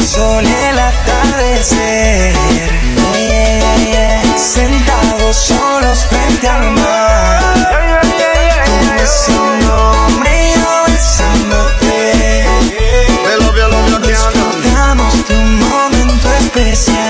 el sol y el atardecer. Yeah. Sentados solos frente al mar. Tú besándome y yo besándote. Disfrutamos de un momento especial.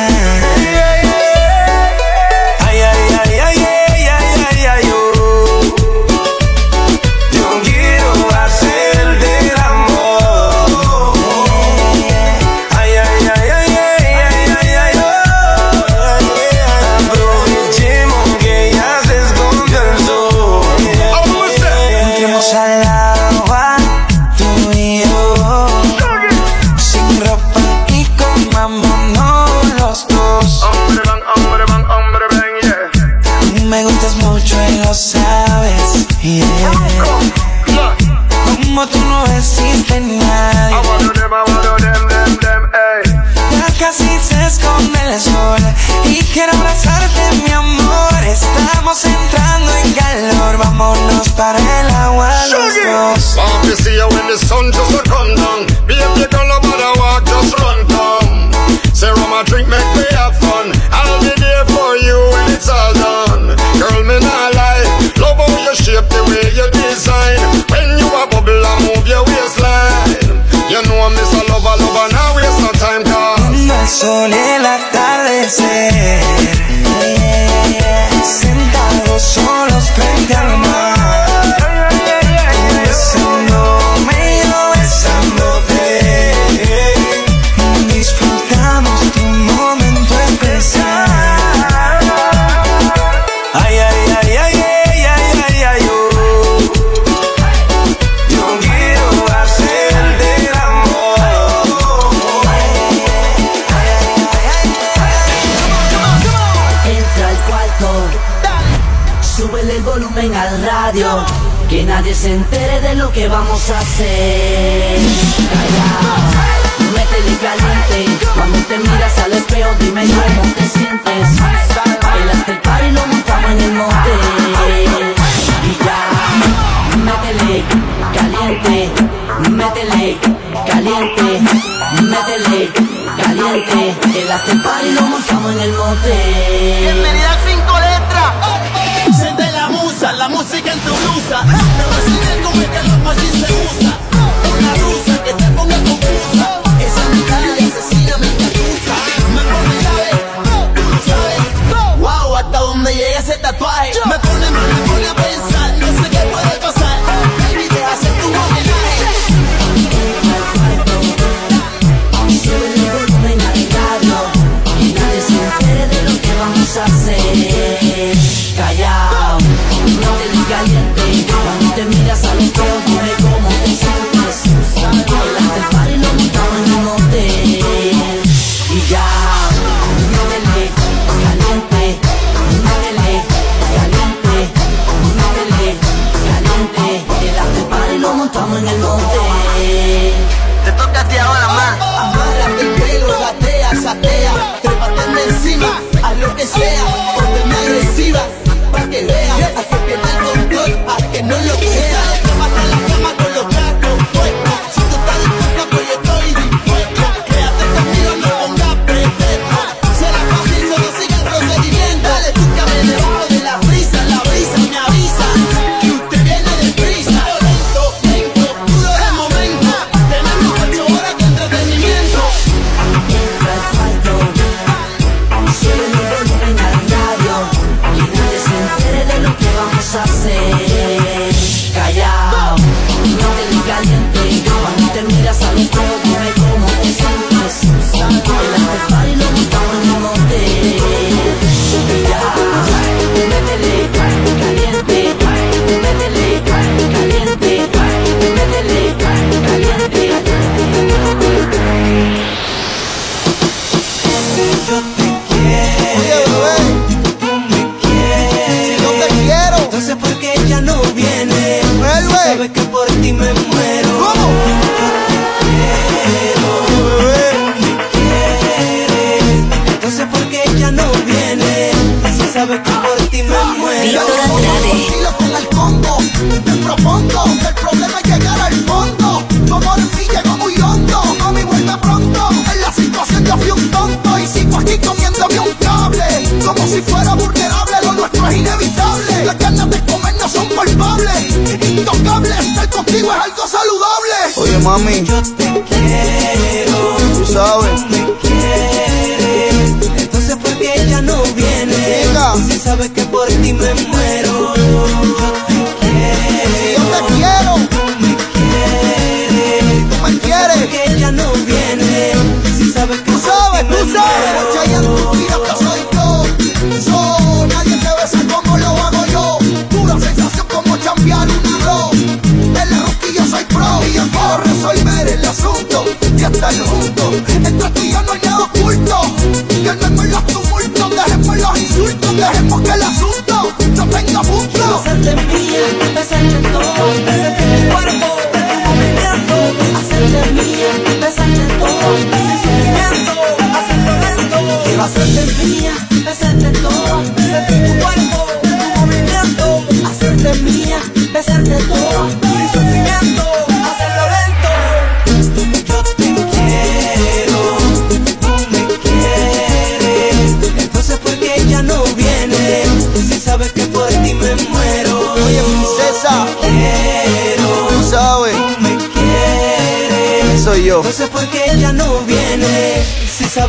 me lo que sientes.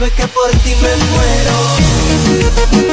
Sabes que por ti me muero.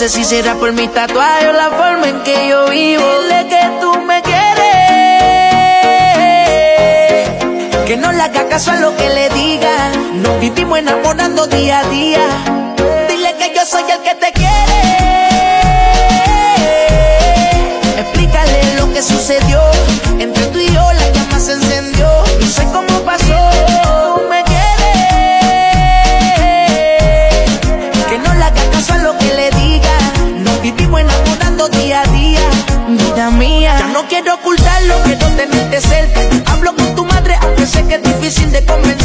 sé si será por mi tatuaje o la forma en que yo vivo. Dile que tú me quieres. Que no le haga caso a lo que le diga. Nos vivimos enamorando día a día. Dile que yo soy el que te quiere. Explícale lo que sucedió. lo quiero tenerte cerca. Hablo con tu madre, aunque sé que es difícil de convencer.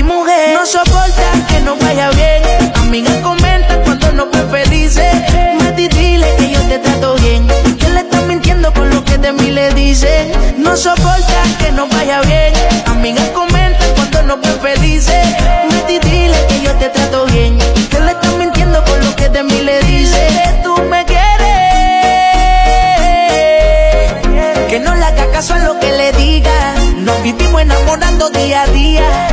No soporta que no vaya bien. Amigas comentan cuando no ven felices. Eh. Mati, dile que yo te trato bien. Que le estás mintiendo con lo que de mí le dice. No soportan que no vaya bien. Amigas comentan cuando no ven felices. Eh. Mati, dile que yo te trato bien. Que le estás mintiendo con lo que de mí le dice. Tú me quieres. Que no le haga caso a lo que le diga. Nos vivimos enamorando día a día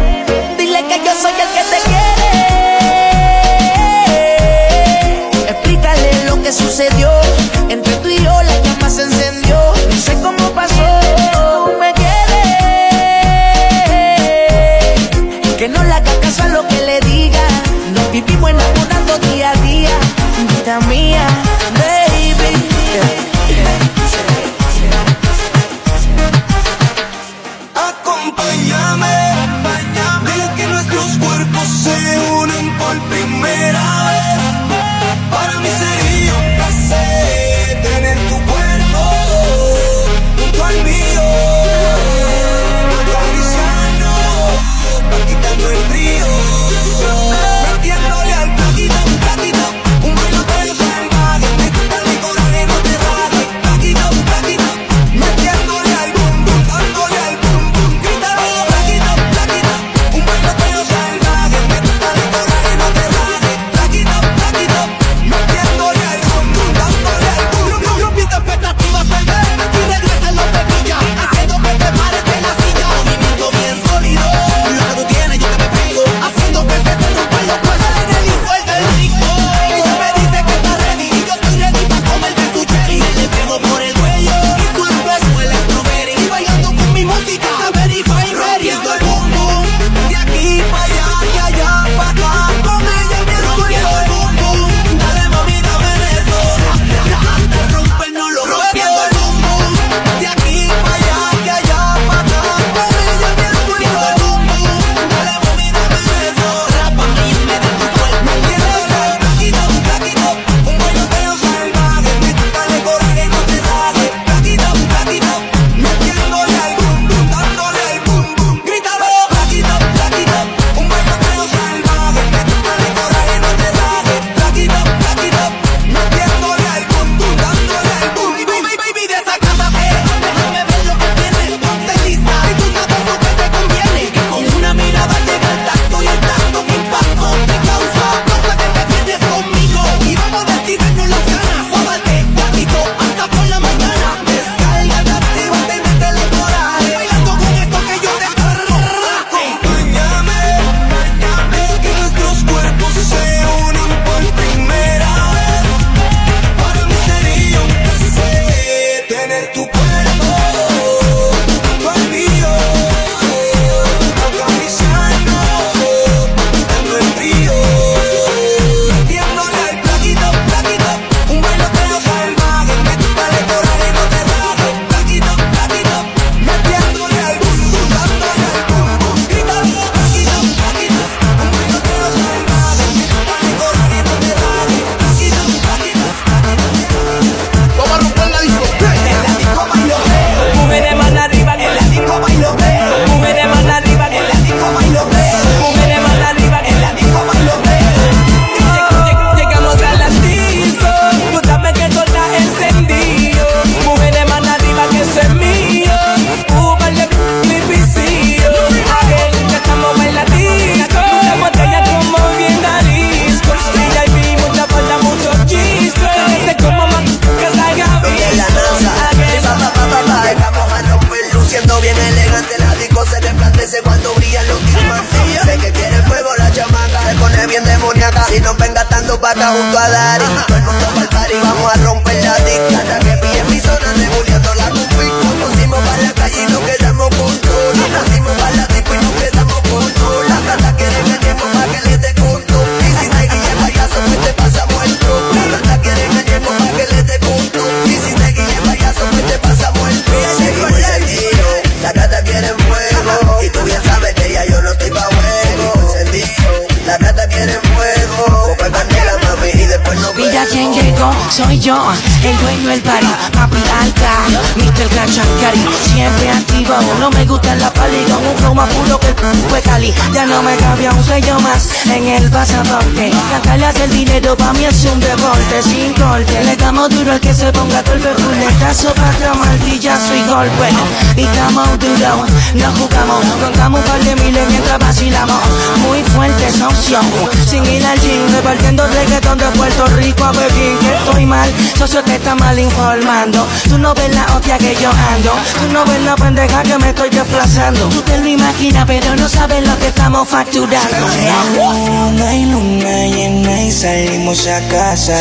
Ya no me cabía un sello más en el pasaporte. Cantarle hace el dinero para mí es un deporte sin corte. Le damos duro al que se ponga golpe, fuletazo, patrón, martillazo y golpe. Y estamos duros, no jugamos. Contamos un par de miles mientras vacilamos. Muy fuerte esa opción. Sin ir al gym, repartiendo reggaetón de Puerto Rico a Pekín. Que estoy mal, socio te está mal informando. Tú no ves la hostia que yo ando. Tú no ves la pendeja que me estoy desplazando. Tú te lo imaginas, pero no sabes lo que estamos facturando real. Luna y luna llena y salimos a casa.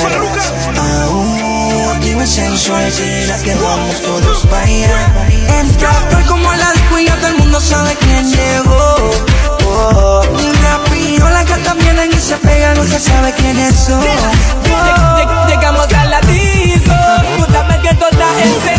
Aún aquí me sensualidad que vamos todos para allá. Entra, estoy como la disco y todo el mundo sabe quién llegó. Oh, la que también y se pega, no se sabe quiénes son. Oh. Llegamos a la disco, tú que todo está en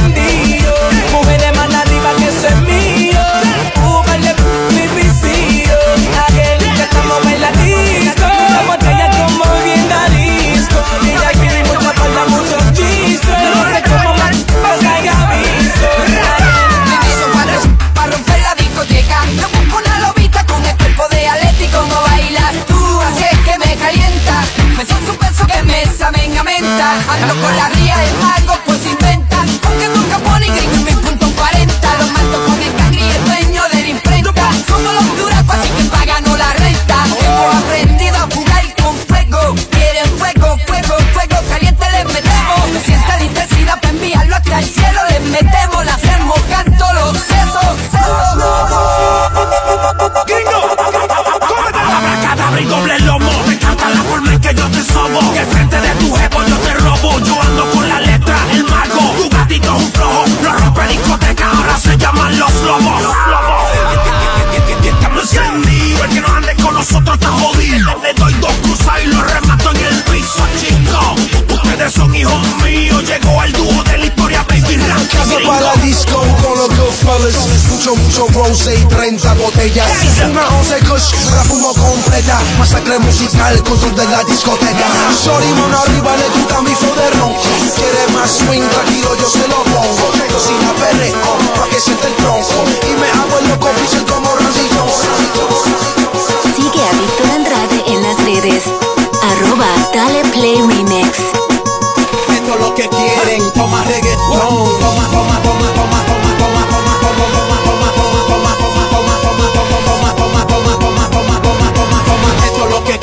pintan. Ando con la ría, el mango pues inventan. Aunque nunca ponen gringo chicos Rafumo completa, masacre musical con sus de la discoteca. Sorry, mano arriba, le gusta mi foderón Quiere más swing, tranquilo, yo se lo pongo. Sin la perreo, pa' que siente el tronco. Y me hago el loco, piso como Randy Sigue a Víctor Andrade en las redes. Arroba Dale Play Remix. Esto es lo que quieren, toma reggaetón, toma, toma.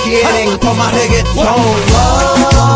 quieren, toma reggaetón.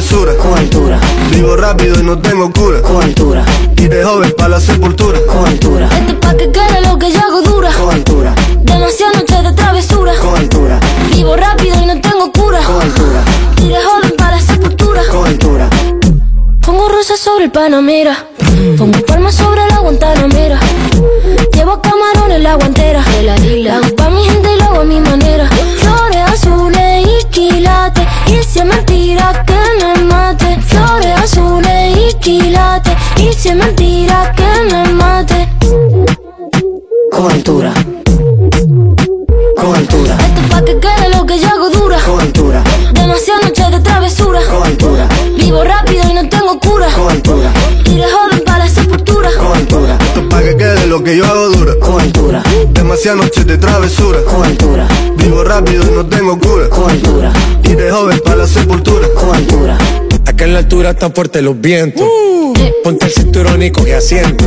travesura. Con altura. Vivo rápido y no tengo cura. Con altura. Y de joven para la sepultura. Con altura. Esto pa' que quede lo que yo hago dura. Con altura. Demasiadas noches de travesura. Con altura. Vivo rápido y no tengo cura. Con altura. Y de joven para la sepultura. Con altura. Pongo rosas sobre el Panamera. Pongo palmas sobre la Guantanamera. Si es mentira que me mate Con altura Con altura Esto pa' que quede lo que yo hago dura Con altura Demasiadas noches de travesura Con altura Vivo rápido y no tengo cura Con altura Iré joven para la sepultura Con altura Esto pa' que quede lo que yo hago dura Con altura Demasiadas noches de travesura Con altura Vivo rápido y no tengo cura Con altura Iré joven para la sepultura Con altura Acá en la altura están fuertes los vientos. Ponte el cinturón y coge asiento.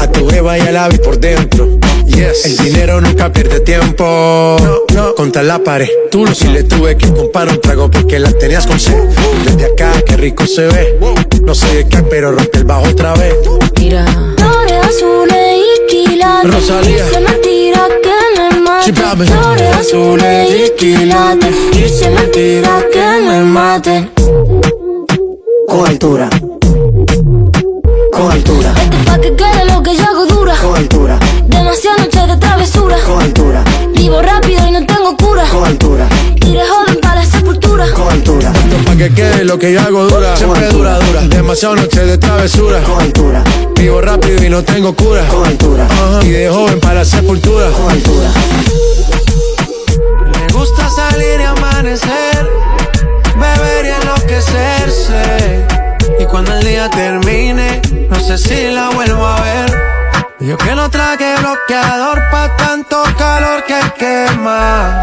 A tu jeva y al ave por dentro. Yes. El dinero nunca pierde tiempo. No, no. Contra la pared. Tú no si le tuve que comprar un trago porque la tenías con sed. Desde acá, qué rico se ve. No sé de qué, pero rompe el bajo otra vez. Mira. Flores azules y quilates. Rosalía. Y se me tira que me mate. Flores azules y quilates. Que me mate. Lo que yo hago dura. Siempre dura, dura. Demasiado noche de travesura. Con altura. Vivo rápido y no tengo cura. Con altura. Y de joven para la sepultura. Con altura. Me gusta salir y amanecer, beber y enloquecerse. Y cuando el día termine, no sé si la vuelvo a ver. Yo que no traje bloqueador pa' tanto calor que quema.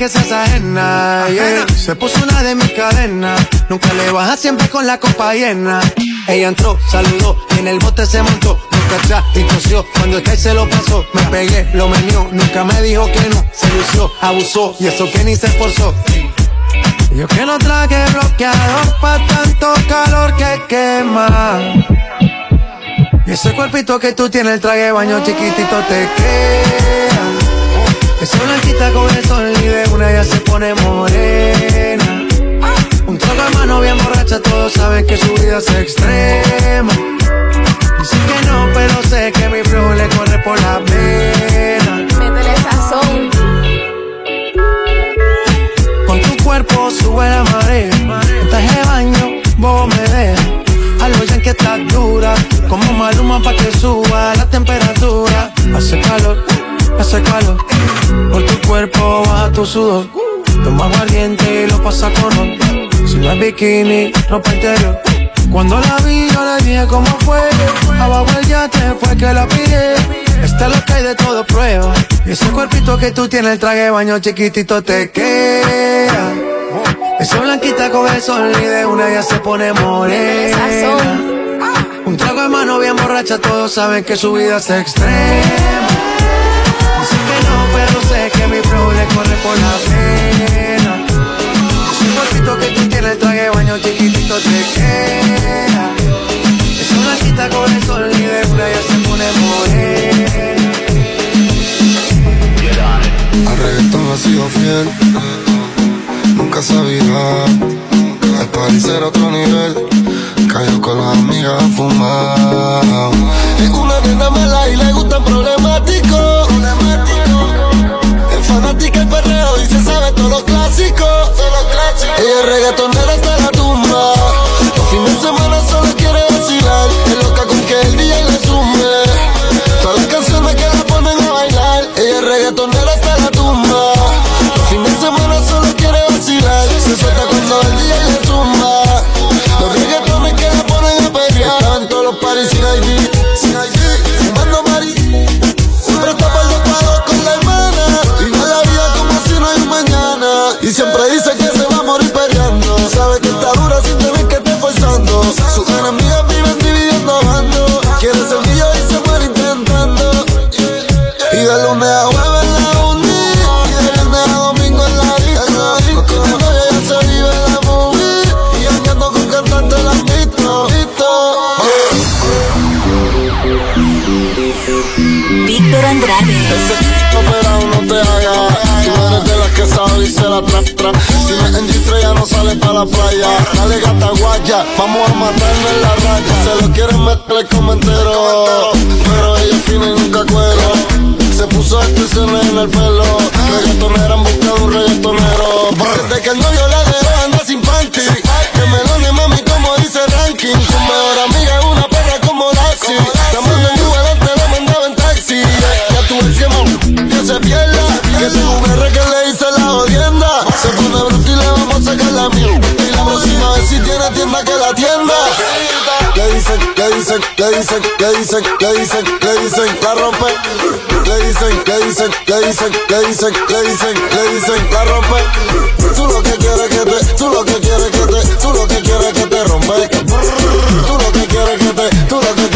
Que seas ajena. yeah. Se puso una de mis cadenas. Nunca le baja siempre con la copa llena. Ella entró, saludó y en el bote se montó. Nunca atrás y tosió. Cuando el se lo pasó, me pegué, lo menió. Nunca me dijo que no. Se lució, abusó y eso que ni se esforzó. Yo que no traje bloqueador pa' tanto calor que quema. Y ese cuerpito que tú tienes, el traje de baño chiquitito te queda. Esa blanquita con el sol y de una ya se pone morena. Un trago de mano bien borracha, todos saben que su vida es extrema. Dicen que no, pero sé que mi flow le corre por la pena. Métele sazón. Con tu cuerpo sube la marea. En traje de baño, vos me dejas. Algo ya que estás dura. Como maluma pa' que suba la temperatura. Hace calor, hace calor. Por tu cuerpo baja tu sudor. Toma aguardiente y lo pasa con. Si no es bikini, ropa interior. Cuando la vi, yo le dije cómo fue. Abajo el yate fue que la pide. Esta es lo que hay de todo prueba. Y ese cuerpito que tú tienes, el traje de baño chiquitito te queda. Esa blanquita con el sol y de una ya se pone morena. Un trago de mano bien borracha, todos saben que su vida es extrema. Que no, pero sé que mi flow le corre por la pena. Ese cuerpito que tú tienes, el traje de baño chiquitito te queda. Esa blanquita con el sol y de una ya se pone morena. Al reggaetón ha sido fiel, nunca. El party será otro nivel, cayó con las amigas a fumar. Es una nena mala y le gustan Si no es en G3 ya no sale para la playa. Dale gata guaya, vamos a matarnos en la raya. Se lo quieren meter como entero, pero ella fina y nunca cuero. Se puso extensiones en el pelo. Reggaetonera en busca de un reggaetonero. Desde que el novio la dejó anda sin panty. Que me lo mami como dice ranking. Su mejor amiga es una perra como Lassie. La en Uber antes la mandaba en taxi. Ya tu ex que se pierda. Que que le la mierda. Y la próxima vez si tiene tienda que la tienda. Le dicen, le dicen, le dicen, le dicen, le dicen, le dicen, la rompe. Le dicen, le dicen, le dicen, le dicen, le dicen, le dicen, la rompe. Tú lo que quieres que te, tú lo que quieres que te, tú lo que quieres que te rompe. Tú lo que quieres que te, tú lo que